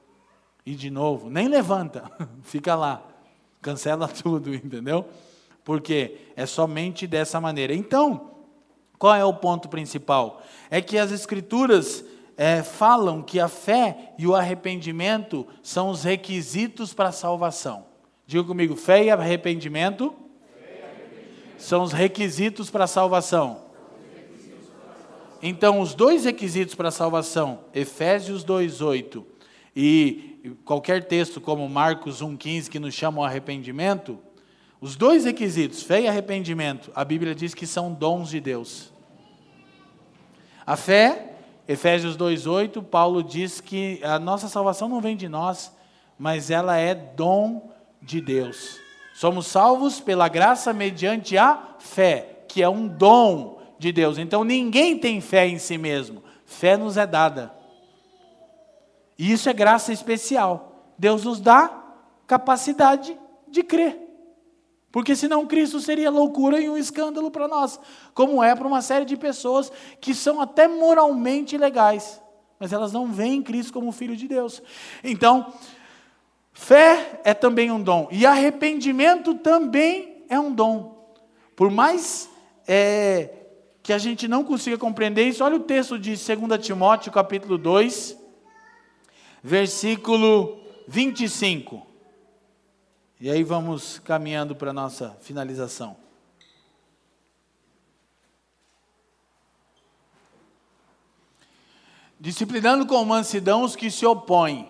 E de novo, nem levanta, fica lá. Cancela tudo, entendeu? Porque é somente dessa maneira. Então, qual é o ponto principal? É que as Escrituras é, falam que a fé e o arrependimento são os requisitos para a salvação. Diga comigo, fé e arrependimento, fé e arrependimento. são os requisitos para a salvação. Então, os dois requisitos para a salvação, Efésios 2,8 e qualquer texto como Marcos 1,15 que nos chama ao arrependimento, os dois requisitos, fé e arrependimento, a Bíblia diz que são dons de Deus. A fé, Efésios 2,8, Paulo diz que a nossa salvação não vem de nós, mas ela é dom de Deus. Somos salvos pela graça mediante a fé, que é um dom de Deus. Então ninguém tem fé em si mesmo. Fé nos é dada. E isso é graça especial. Deus nos dá capacidade de crer. Porque senão Cristo seria loucura e um escândalo para nós, como é para uma série de pessoas que são até moralmente legais, mas elas não veem Cristo como filho de Deus. Então, fé é também um dom, e arrependimento também é um dom. Por mais é, que a gente não consiga compreender isso, olha o texto de 2 Timóteo, capítulo 2, versículo 25. E aí vamos caminhando para a nossa finalização. Disciplinando com mansidão os que se opõem,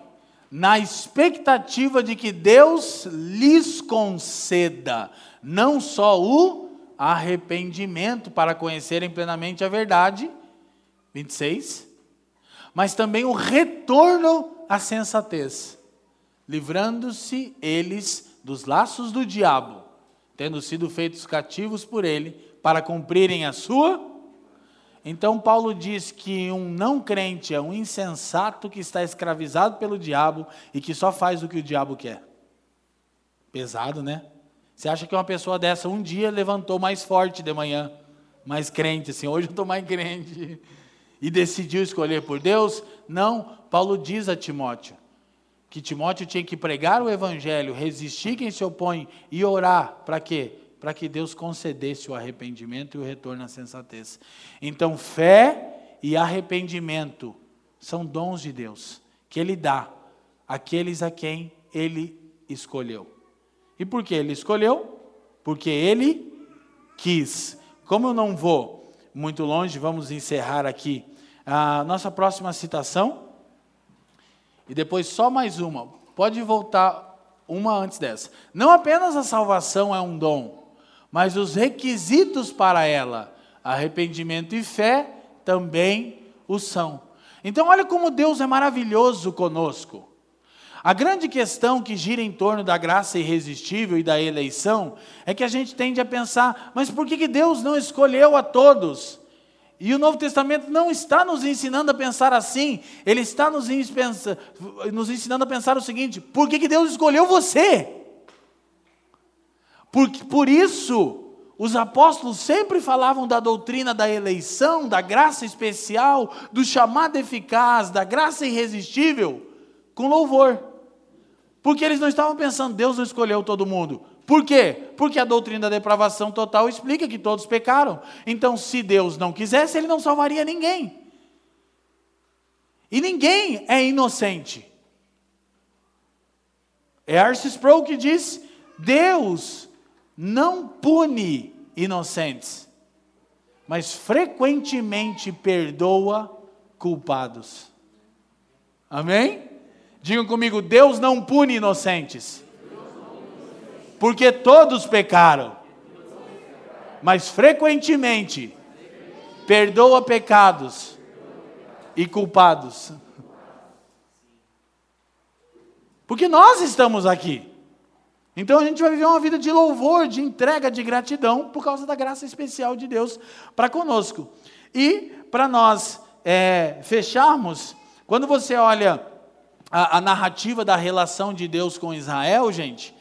na expectativa de que Deus lhes conceda não só o arrependimento para conhecerem plenamente a verdade, 26, mas também o retorno à sensatez, livrando-se eles dos laços do diabo, tendo sido feitos cativos por ele, para cumprirem a sua. Então, Paulo diz que um não crente é um insensato que está escravizado pelo diabo e que só faz o que o diabo quer. Pesado, né? Você acha que uma pessoa dessa um dia levantou mais forte de manhã, mais crente, assim, hoje eu estou mais crente, e decidiu escolher por Deus? Não, Paulo diz a Timóteo que Timóteo tinha que pregar o evangelho, resistir quem se opõe e orar, para quê? Para que Deus concedesse o arrependimento e o retorno à sensatez. Então, fé e arrependimento são dons de Deus, que Ele dá àqueles a quem Ele escolheu. E por que ele escolheu? Porque ele quis. Como eu não vou muito longe, vamos encerrar aqui a nossa próxima citação. E depois só mais uma. Pode voltar uma antes dessa. Não apenas a salvação é um dom, mas os requisitos para ela, arrependimento e fé, também o são. Então, olha como Deus é maravilhoso conosco. A grande questão que gira em torno da graça irresistível e da eleição é que a gente tende a pensar, mas por que, Deus não escolheu a todos? E o Novo Testamento não está nos ensinando a pensar assim, ele está nos, ensinando a pensar o seguinte: por que, que Deus escolheu você? Por, por isso, os apóstolos sempre falavam da doutrina da eleição, da graça especial, do chamado eficaz, da graça irresistível, com louvor. Porque eles não estavam pensando, Deus não escolheu todo mundo. Por quê? Porque a doutrina da depravação total explica que todos pecaram. Então, se Deus não quisesse, ele não salvaria ninguém. E ninguém é inocente. É Arce Sproul que diz: Deus não pune inocentes, mas frequentemente perdoa culpados. Amém? Digam comigo: Deus não pune inocentes. Porque todos pecaram. Mas frequentemente perdoa pecados e culpados. Porque nós estamos aqui. Então a gente vai viver uma vida de louvor, de entrega, de gratidão, por causa da graça especial de Deus para conosco. E para nós é, fecharmos, quando você olha a, a narrativa da relação de Deus com Israel, gente,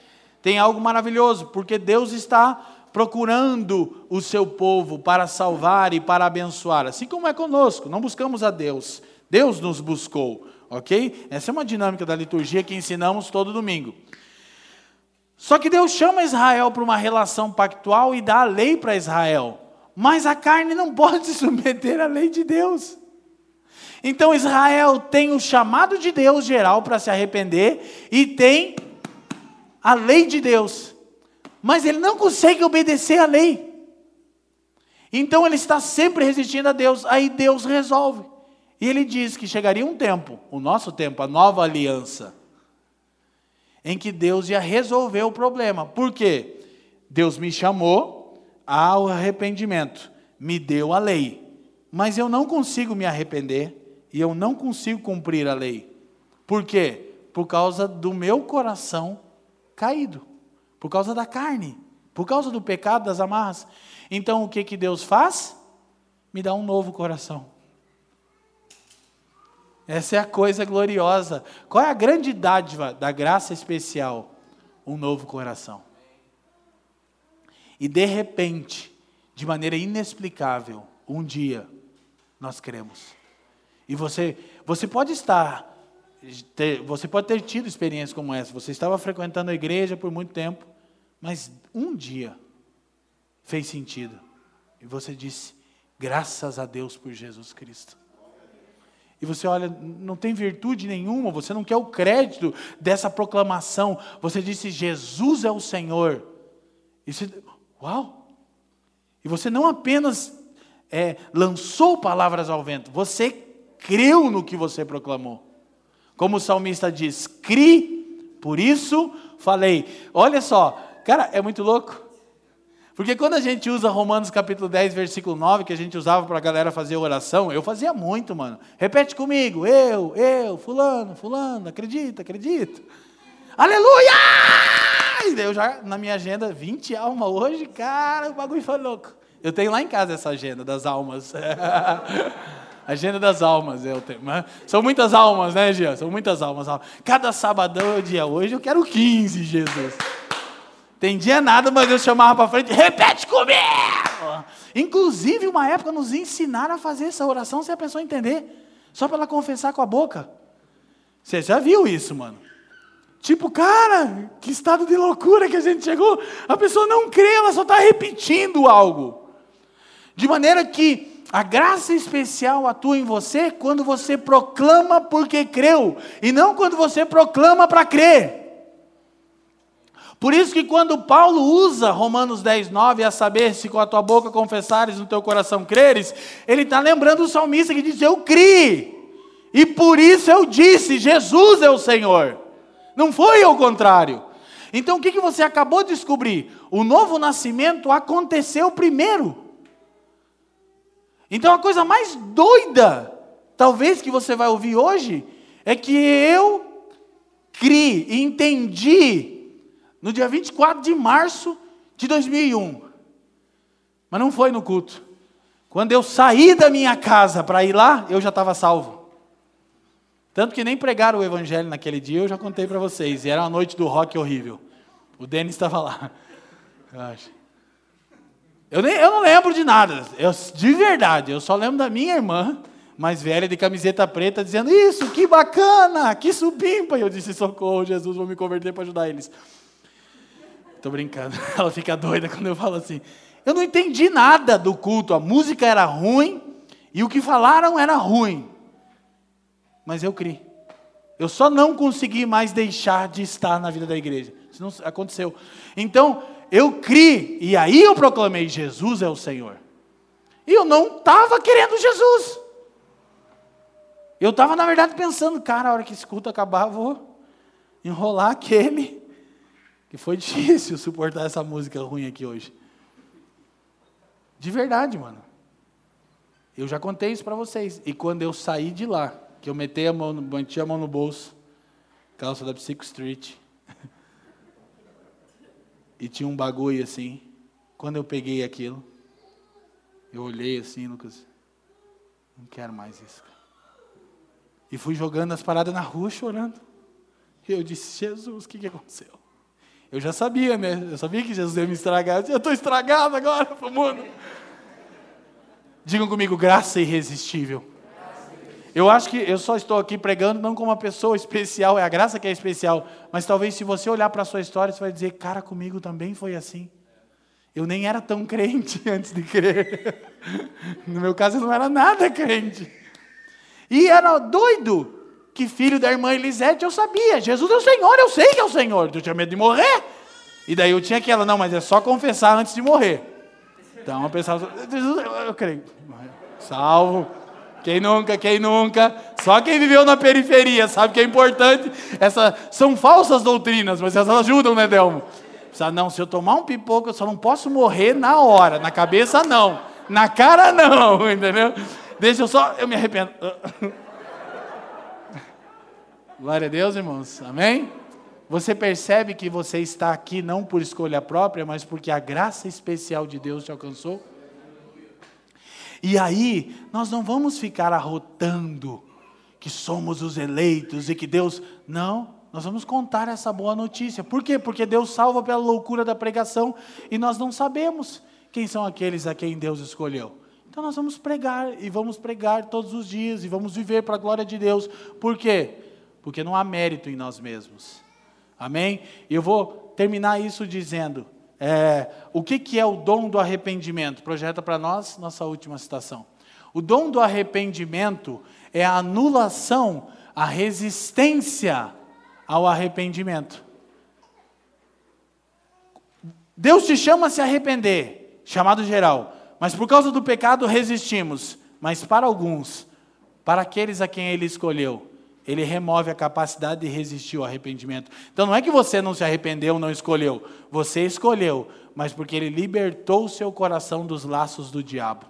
tem algo maravilhoso, porque Deus está procurando o seu povo para salvar e para abençoar, assim como é conosco, não buscamos a Deus, Deus nos buscou, ok? Essa é uma dinâmica da liturgia que ensinamos todo domingo. Só que Deus chama Israel para uma relação pactual e dá a lei para Israel. Mas a carne não pode se submeter à lei de Deus. Então Israel tem o chamado de Deus geral para se arrepender e tem a lei de Deus. Mas ele não consegue obedecer à lei. Então ele está sempre resistindo a Deus. Aí Deus resolve. E ele diz que chegaria um tempo, o nosso tempo, a nova aliança, em que Deus ia resolver o problema. Por quê? Deus me chamou ao arrependimento, me deu a lei, mas eu não consigo me arrepender e eu não consigo cumprir a lei. Por quê? Por causa do meu coração caído, por causa da carne, por causa do pecado, das amarras. Então o que, que Deus faz? Me dá um novo coração. Essa é a coisa gloriosa. Qual é a grande dádiva da graça especial? Um novo coração. E de repente, de maneira inexplicável, um dia nós cremos. E você, você pode estar, ter, você pode ter tido experiências como essa. Você estava frequentando a igreja por muito tempo, mas um dia fez sentido. E você disse: graças a Deus por Jesus Cristo e você olha, não tem virtude nenhuma, você não quer o crédito dessa proclamação, você disse: Jesus é o Senhor. E você, uau! E você não apenas é, lançou palavras ao vento, você creu no que você proclamou. Como o salmista diz: cri, por isso falei. Olha só, cara, é muito louco. Porque quando a gente usa Romanos capítulo 10, versículo 9, que a gente usava para a galera fazer oração, eu fazia muito, mano. Repete comigo, eu, eu, fulano, fulano, acredita, acredita. Aleluia! Eu já, na minha agenda, 20 almas hoje, cara, o bagulho foi louco. Eu tenho lá em casa essa agenda das almas. agenda das almas, eu tenho. São muitas almas, né, Gia? São muitas almas. Cada sabadão é o dia. Hoje eu quero 15, Jesus. Entendia nada, mas Deus chamava para frente, repete comigo! Inclusive, uma época nos ensinaram a fazer essa oração sem a pessoa entender, só para ela confessar com a boca. Você já viu isso, mano? Tipo, cara, que estado de loucura que a gente chegou. A pessoa não crê, ela só está repetindo algo. De maneira que a graça especial atua em você quando você proclama porque creu, e não quando você proclama para crer. Por isso que quando Paulo usa Romanos 10, 9, a saber se com a tua boca confessares no teu coração creres, ele está lembrando o salmista que diz: Eu criei, e por isso eu disse: Jesus é o Senhor. Não foi ao contrário. Então o que, que você acabou de descobrir? O novo nascimento aconteceu primeiro. Então a coisa mais doida, talvez que você vai ouvir hoje, é que eu criei, entendi no dia 24 de março de 2001. Mas não foi no culto. Quando eu saí da minha casa para ir lá, eu já estava salvo. Tanto que nem pregaram o evangelho naquele dia, eu já contei para vocês. E era uma noite do rock horrível. O Denis estava lá. Eu, acho. Eu, nem, eu não lembro de nada. Eu, de verdade, eu só lembro da minha irmã, mais velha, de camiseta preta, dizendo: Isso, que bacana, que supimpa. E eu disse: Socorro, Jesus, vou me converter para ajudar eles. Tô brincando. Ela fica doida quando eu falo assim. Eu não entendi nada do culto. A música era ruim e o que falaram era ruim. Mas eu criei. Eu só não consegui mais deixar de estar na vida da igreja. Isso não aconteceu. Então, eu criei e aí eu proclamei: Jesus é o Senhor. E eu não estava querendo Jesus. Eu estava, na verdade, pensando, cara, a hora que esse culto acabar, vou enrolar aquele que foi difícil suportar essa música ruim aqui hoje. De verdade, mano. Eu já contei isso para vocês. E quando eu saí de lá, que eu meti a mão, meti a mão no bolso, calça da Psycho Street, e tinha um bagulho assim. Quando eu peguei aquilo, eu olhei assim, Lucas, não quero mais isso. E fui jogando as paradas na rua chorando. E eu disse, Jesus, o que, que aconteceu? Eu já sabia, né? Eu sabia que Jesus ia me estragar. Eu estou estragado agora para o mundo. Digam comigo, graça irresistível. Eu acho que eu só estou aqui pregando não como uma pessoa especial, é a graça que é especial, mas talvez se você olhar para a sua história, você vai dizer, cara, comigo também foi assim. Eu nem era tão crente antes de crer. No meu caso, eu não era nada crente. E era doido que filho da irmã Elisete eu sabia. Jesus é o Senhor, eu sei que é o Senhor. Eu tinha medo de morrer. E daí eu tinha aquela, não, mas é só confessar antes de morrer. Então eu pensava, Jesus, eu creio. Salvo. Quem nunca, quem nunca? Só quem viveu na periferia sabe que é importante. Essa, são falsas doutrinas, mas elas ajudam, né, Delmo? Não, se eu tomar um pipoco, eu só não posso morrer na hora. Na cabeça, não. Na cara, não, entendeu? Deixa eu só, eu me arrependo. Glória a Deus, irmãos. Amém? Você percebe que você está aqui não por escolha própria, mas porque a graça especial de Deus te alcançou? E aí, nós não vamos ficar arrotando que somos os eleitos e que Deus. Não, nós vamos contar essa boa notícia. Por quê? Porque Deus salva pela loucura da pregação e nós não sabemos quem são aqueles a quem Deus escolheu. Então nós vamos pregar e vamos pregar todos os dias e vamos viver para a glória de Deus. Por quê? Porque não há mérito em nós mesmos. Amém? E eu vou terminar isso dizendo: é, o que, que é o dom do arrependimento? Projeta para nós nossa última citação. O dom do arrependimento é a anulação, a resistência ao arrependimento. Deus te chama a se arrepender, chamado geral, mas por causa do pecado resistimos. Mas para alguns, para aqueles a quem Ele escolheu, ele remove a capacidade de resistir ao arrependimento. Então não é que você não se arrependeu, não escolheu. Você escolheu, mas porque ele libertou o seu coração dos laços do diabo.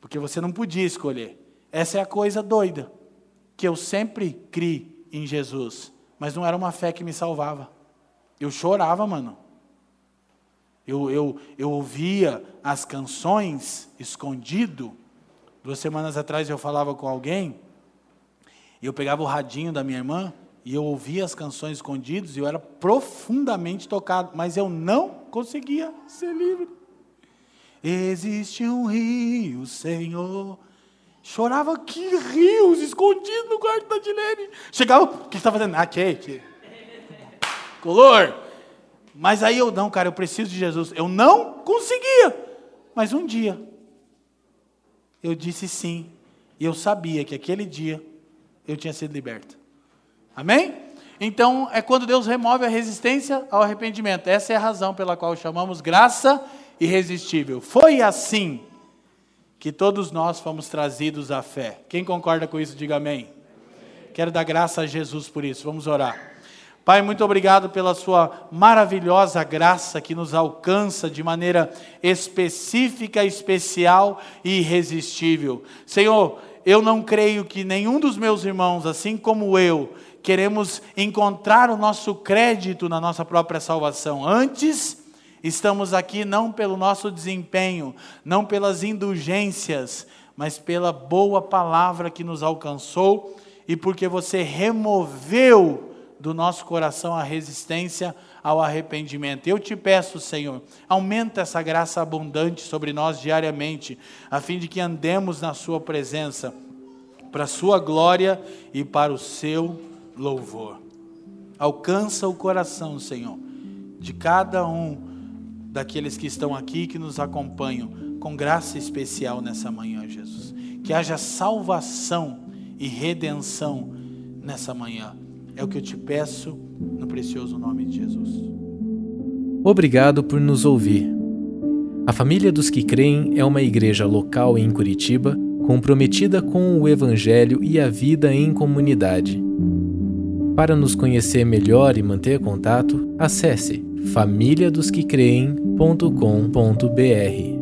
Porque você não podia escolher. Essa é a coisa doida. Que eu sempre criei em Jesus, mas não era uma fé que me salvava. Eu chorava, mano. Eu, eu, eu ouvia as canções escondido. Duas semanas atrás eu falava com alguém e eu pegava o radinho da minha irmã e eu ouvia as canções escondidas e eu era profundamente tocado, mas eu não conseguia ser livre. Existe um rio, Senhor. Chorava que rios escondidos no quarto da Dilene. Chegava, o que você está fazendo? Ah, Kate. Color. Mas aí eu, não, cara, eu preciso de Jesus. Eu não conseguia. Mas um dia, eu disse sim. E eu sabia que aquele dia eu tinha sido liberto. Amém? Então, é quando Deus remove a resistência ao arrependimento. Essa é a razão pela qual chamamos graça irresistível. Foi assim que todos nós fomos trazidos à fé. Quem concorda com isso, diga amém. Quero dar graça a Jesus por isso. Vamos orar. Pai, muito obrigado pela Sua maravilhosa graça que nos alcança de maneira específica, especial e irresistível. Senhor, eu não creio que nenhum dos meus irmãos, assim como eu, queremos encontrar o nosso crédito na nossa própria salvação. Antes, estamos aqui não pelo nosso desempenho, não pelas indulgências, mas pela boa palavra que nos alcançou e porque você removeu do nosso coração a resistência ao arrependimento. Eu te peço, Senhor, aumenta essa graça abundante sobre nós diariamente, a fim de que andemos na Sua presença, para a Sua glória e para o seu louvor. Alcança o coração, Senhor, de cada um daqueles que estão aqui, que nos acompanham, com graça especial nessa manhã, Jesus. Que haja salvação e redenção nessa manhã. É o que eu te peço no precioso nome de Jesus. Obrigado por nos ouvir. A Família dos que Creem é uma igreja local em Curitiba comprometida com o Evangelho e a vida em comunidade. Para nos conhecer melhor e manter contato, acesse famíliadosquecreem.com.br.